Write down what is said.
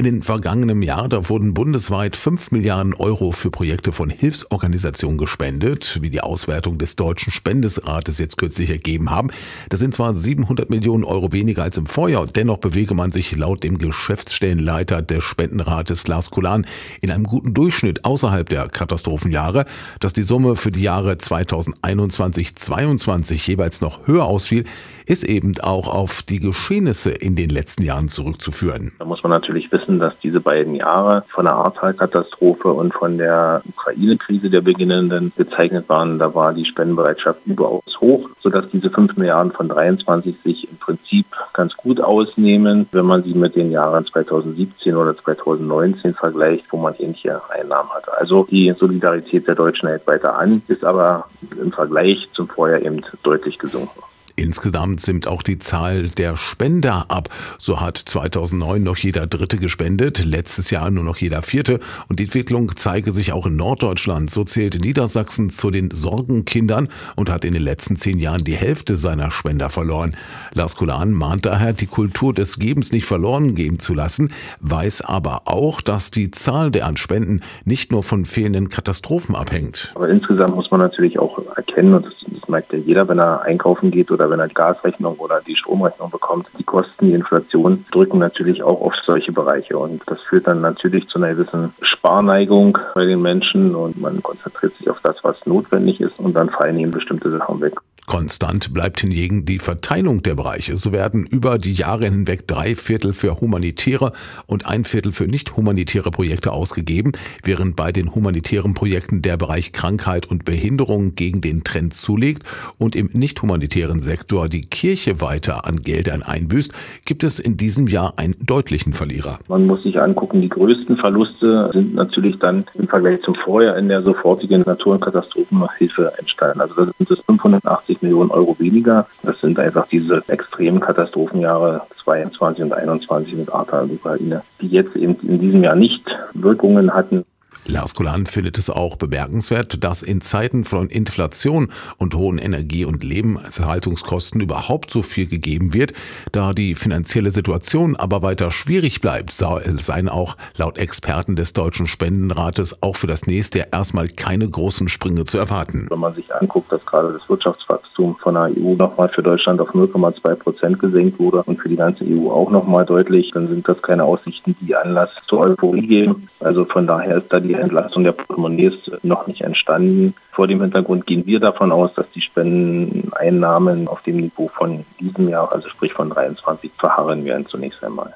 In den vergangenen Jahren da wurden bundesweit 5 Milliarden Euro für Projekte von Hilfsorganisationen gespendet, wie die Auswertung des Deutschen Spendesrates jetzt kürzlich ergeben haben. Das sind zwar 700 Millionen Euro weniger als im Vorjahr, dennoch bewege man sich laut dem Geschäftsstellenleiter des Spendenrates Lars Kulan in einem guten Durchschnitt außerhalb der Katastrophenjahre, dass die Summe für die Jahre 2021-22 jeweils noch höher ausfiel, ist eben auch auf die Geschehnisse in den letzten Jahren zurückzuführen. Da muss man natürlich wissen, dass diese beiden Jahre von der Ahrtal-Katastrophe und von der Ukraine-Krise der beginnenden gezeichnet waren. Da war die Spendenbereitschaft überaus hoch, sodass diese 5 Milliarden von 23 sich im Prinzip ganz gut ausnehmen, wenn man sie mit den Jahren 2017 oder 2019 vergleicht, wo man ähnliche Einnahmen hatte. Also die Solidarität der Deutschen hält weiter an, ist aber im Vergleich zum Vorjahr eben deutlich gesunken. Insgesamt nimmt auch die Zahl der Spender ab. So hat 2009 noch jeder Dritte gespendet, letztes Jahr nur noch jeder Vierte. Und die Entwicklung zeige sich auch in Norddeutschland. So zählt Niedersachsen zu den Sorgenkindern und hat in den letzten zehn Jahren die Hälfte seiner Spender verloren. Lars Kulan mahnt daher, die Kultur des Gebens nicht verloren gehen zu lassen, weiß aber auch, dass die Zahl der an Spenden nicht nur von fehlenden Katastrophen abhängt. Aber insgesamt muss man natürlich auch erkennen, und das, das merkt ja jeder, wenn er einkaufen geht oder wenn er die Gasrechnung oder die Stromrechnung bekommt, die Kosten, die Inflation drücken natürlich auch auf solche Bereiche. Und das führt dann natürlich zu einer gewissen Sparneigung bei den Menschen und man konzentriert sich auf das, was notwendig ist und dann fallen eben bestimmte Sachen weg. Konstant bleibt hingegen die Verteilung der Bereiche. So werden über die Jahre hinweg drei Viertel für humanitäre und ein Viertel für nicht humanitäre Projekte ausgegeben, während bei den humanitären Projekten der Bereich Krankheit und Behinderung gegen den Trend zulegt und im nicht humanitären Sektor die Kirche weiter an Geldern einbüßt, gibt es in diesem Jahr einen deutlichen Verlierer. Man muss sich angucken, die größten Verluste sind natürlich dann im Vergleich zum Vorjahr in der sofortigen Natur- und Katastrophenhilfe entstanden. Also das sind es 580 50 Millionen Euro weniger. Das sind einfach diese extremen Katastrophenjahre 22 und 21 mit Ahrtal und Ukraine, die jetzt eben in diesem Jahr nicht Wirkungen hatten. Lars Kulan findet es auch bemerkenswert, dass in Zeiten von Inflation und hohen Energie- und Lebenshaltungskosten überhaupt so viel gegeben wird. Da die finanzielle Situation aber weiter schwierig bleibt, seien auch laut Experten des Deutschen Spendenrates auch für das nächste Jahr erstmal keine großen Sprünge zu erwarten. Wenn man sich anguckt, dass gerade das Wirtschaftswachstum von der EU nochmal für Deutschland auf 0,2 Prozent gesenkt wurde und für die ganze EU auch nochmal deutlich, dann sind das keine Aussichten, die Anlass zur Euphorie geben. Also von daher ist da die Entlastung der Portemonnaies noch nicht entstanden. Vor dem Hintergrund gehen wir davon aus, dass die Spendeneinnahmen auf dem Niveau von diesem Jahr, also sprich von 23, verharren werden zunächst einmal.